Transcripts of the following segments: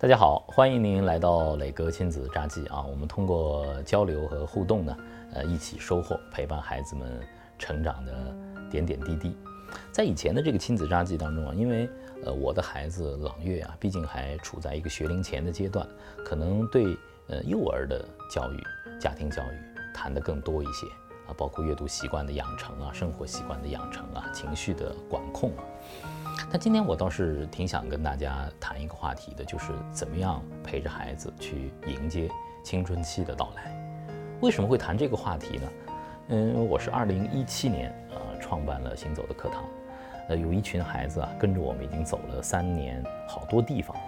大家好，欢迎您来到磊哥亲子札记啊！我们通过交流和互动呢，呃，一起收获陪伴孩子们成长的点点滴滴。在以前的这个亲子札记当中啊，因为呃我的孩子朗月啊，毕竟还处在一个学龄前的阶段，可能对呃幼儿的教育、家庭教育谈的更多一些啊，包括阅读习惯的养成啊、生活习惯的养成啊、情绪的管控啊。但今天我倒是挺想跟大家谈一个话题的，就是怎么样陪着孩子去迎接青春期的到来。为什么会谈这个话题呢？嗯，我是二零一七年呃创办了行走的课堂，呃，有一群孩子啊跟着我们已经走了三年，好多地方了。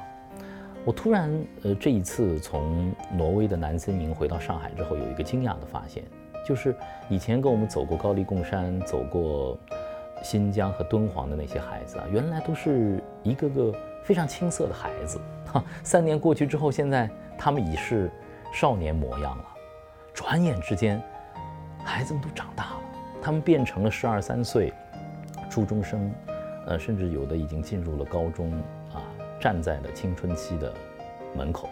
我突然呃这一次从挪威的南森营回到上海之后，有一个惊讶的发现，就是以前跟我们走过高黎贡山，走过。新疆和敦煌的那些孩子啊，原来都是一个个非常青涩的孩子。哈，三年过去之后，现在他们已是少年模样了。转眼之间，孩子们都长大了，他们变成了十二三岁初中生，呃，甚至有的已经进入了高中啊，站在了青春期的门口。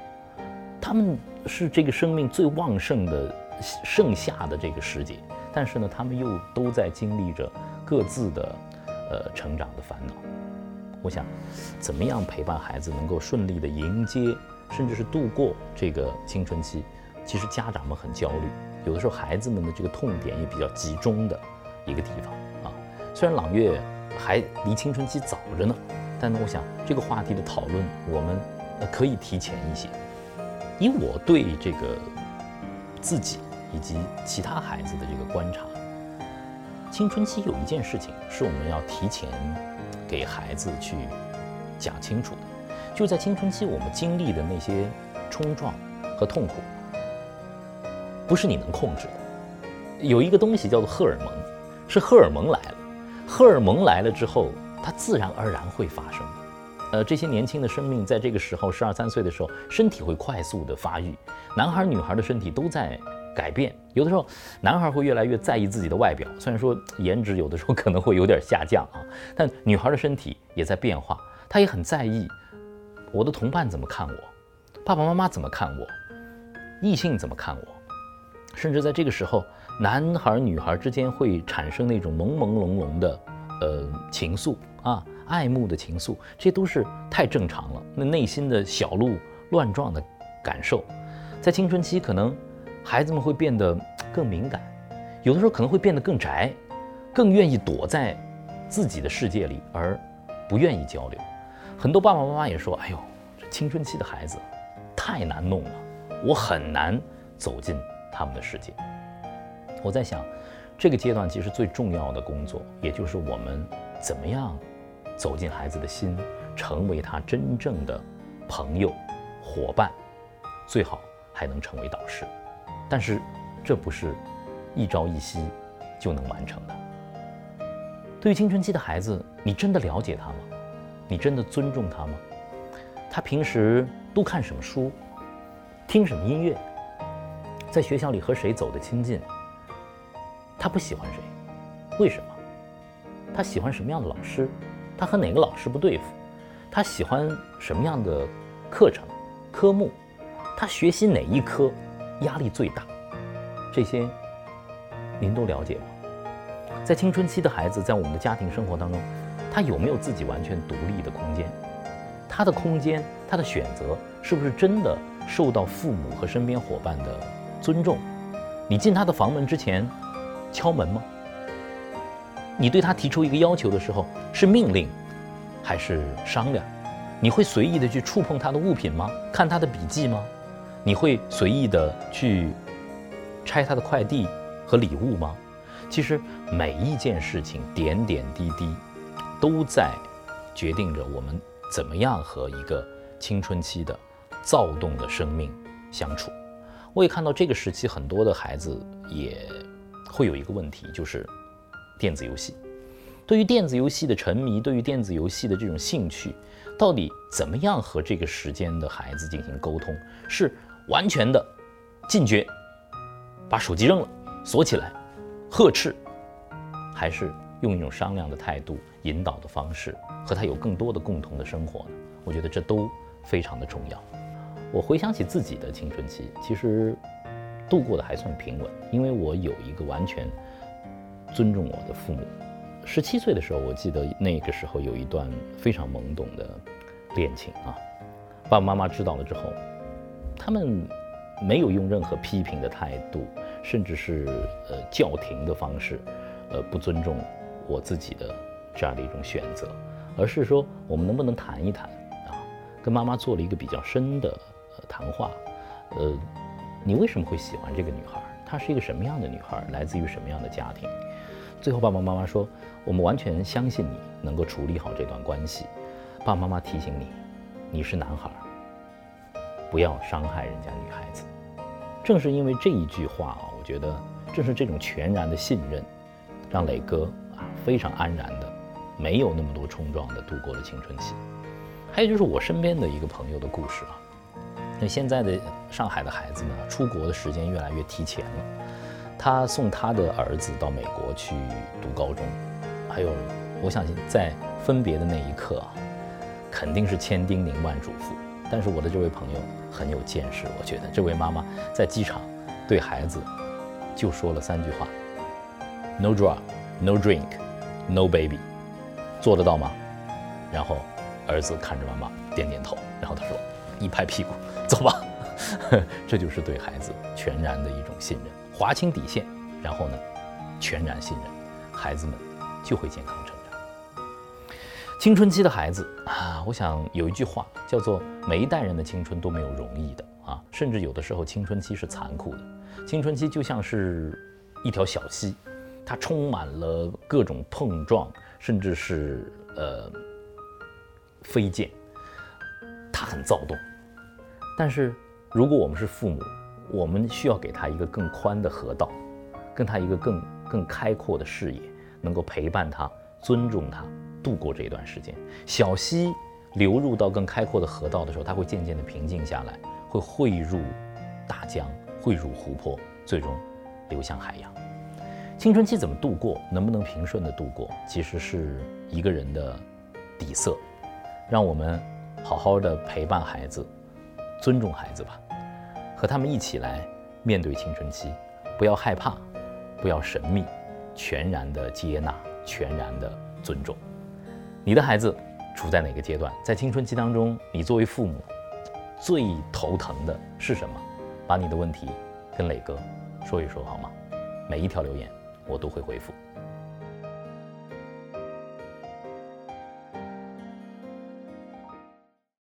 他们是这个生命最旺盛的盛夏的这个时节，但是呢，他们又都在经历着。各自的，呃，成长的烦恼。我想，怎么样陪伴孩子能够顺利的迎接，甚至是度过这个青春期？其实家长们很焦虑，有的时候孩子们的这个痛点也比较集中的一个地方啊。虽然朗月还离青春期早着呢，但呢，我想这个话题的讨论，我们可以提前一些。以我对这个自己以及其他孩子的这个观察。青春期有一件事情是我们要提前给孩子去讲清楚的，就在青春期我们经历的那些冲撞和痛苦，不是你能控制的。有一个东西叫做荷尔蒙，是荷尔蒙来了，荷尔蒙来了之后，它自然而然会发生。呃，这些年轻的生命在这个时候，十二三岁的时候，身体会快速的发育，男孩女孩的身体都在。改变有的时候，男孩会越来越在意自己的外表，虽然说颜值有的时候可能会有点下降啊，但女孩的身体也在变化，她也很在意我的同伴怎么看我，爸爸妈妈怎么看我，异性怎么看我，甚至在这个时候，男孩女孩之间会产生那种朦朦胧胧的呃情愫啊，爱慕的情愫，这都是太正常了。那内心的小鹿乱撞的感受，在青春期可能。孩子们会变得 更敏感，有的时候可能会变得更宅，更愿意躲在自己的世界里，而不愿意交流。很多爸爸妈妈也说：“哎呦，这青春期的孩子太难弄了，我很难走进他们的世界。”我在想，这个阶段其实最重要的工作，也就是我们怎么样走进孩子的心，成为他真正的朋友、伙伴，最好还能成为导师。但是，这不是一朝一夕就能完成的。对于青春期的孩子，你真的了解他吗？你真的尊重他吗？他平时都看什么书？听什么音乐？在学校里和谁走得亲近？他不喜欢谁？为什么？他喜欢什么样的老师？他和哪个老师不对付？他喜欢什么样的课程、科目？他学习哪一科？压力最大，这些您都了解吗？在青春期的孩子，在我们的家庭生活当中，他有没有自己完全独立的空间？他的空间，他的选择，是不是真的受到父母和身边伙伴的尊重？你进他的房门之前，敲门吗？你对他提出一个要求的时候，是命令，还是商量？你会随意的去触碰他的物品吗？看他的笔记吗？你会随意的去拆他的快递和礼物吗？其实每一件事情点点滴滴都在决定着我们怎么样和一个青春期的躁动的生命相处。我也看到这个时期很多的孩子也会有一个问题，就是电子游戏。对于电子游戏的沉迷，对于电子游戏的这种兴趣，到底怎么样和这个时间的孩子进行沟通？是？完全的禁绝，把手机扔了，锁起来，呵斥，还是用一种商量的态度、引导的方式，和他有更多的共同的生活呢？我觉得这都非常的重要。我回想起自己的青春期，其实度过的还算平稳，因为我有一个完全尊重我的父母。十七岁的时候，我记得那个时候有一段非常懵懂的恋情啊，爸爸妈妈知道了之后，他们没有用任何批评的态度，甚至是呃叫停的方式，呃不尊重我自己的这样的一种选择，而是说我们能不能谈一谈啊，跟妈妈做了一个比较深的。谈话，呃，你为什么会喜欢这个女孩？她是一个什么样的女孩？来自于什么样的家庭？最后，爸爸妈妈说，我们完全相信你能够处理好这段关系。爸爸妈妈提醒你，你是男孩，不要伤害人家女孩子。正是因为这一句话啊，我觉得正是这种全然的信任，让磊哥啊非常安然的，没有那么多冲撞的度过了青春期。还有就是我身边的一个朋友的故事啊。那现在的上海的孩子呢，出国的时间越来越提前了。他送他的儿子到美国去读高中，还有，我相信在分别的那一刻啊，肯定是千叮咛万嘱咐。但是我的这位朋友很有见识，我觉得这位妈妈在机场对孩子就说了三句话：No drug, no drink, no baby，做得到吗？然后儿子看着妈妈点点头，然后他说。一拍屁股，走吧，这就是对孩子全然的一种信任，划清底线，然后呢，全然信任，孩子们就会健康成长。青春期的孩子啊，我想有一句话叫做“每一代人的青春都没有容易的啊”，甚至有的时候青春期是残酷的。青春期就像是一条小溪，它充满了各种碰撞，甚至是呃飞溅。它很躁动，但是如果我们是父母，我们需要给他一个更宽的河道，跟他一个更更开阔的视野，能够陪伴他、尊重他，度过这一段时间。小溪流入到更开阔的河道的时候，它会渐渐的平静下来，会汇入大江，汇入湖泊，最终流向海洋。青春期怎么度过，能不能平顺的度过，其实是一个人的底色，让我们。好好的陪伴孩子，尊重孩子吧，和他们一起来面对青春期，不要害怕，不要神秘，全然的接纳，全然的尊重。你的孩子处在哪个阶段？在青春期当中，你作为父母最头疼的是什么？把你的问题跟磊哥说一说好吗？每一条留言我都会回复。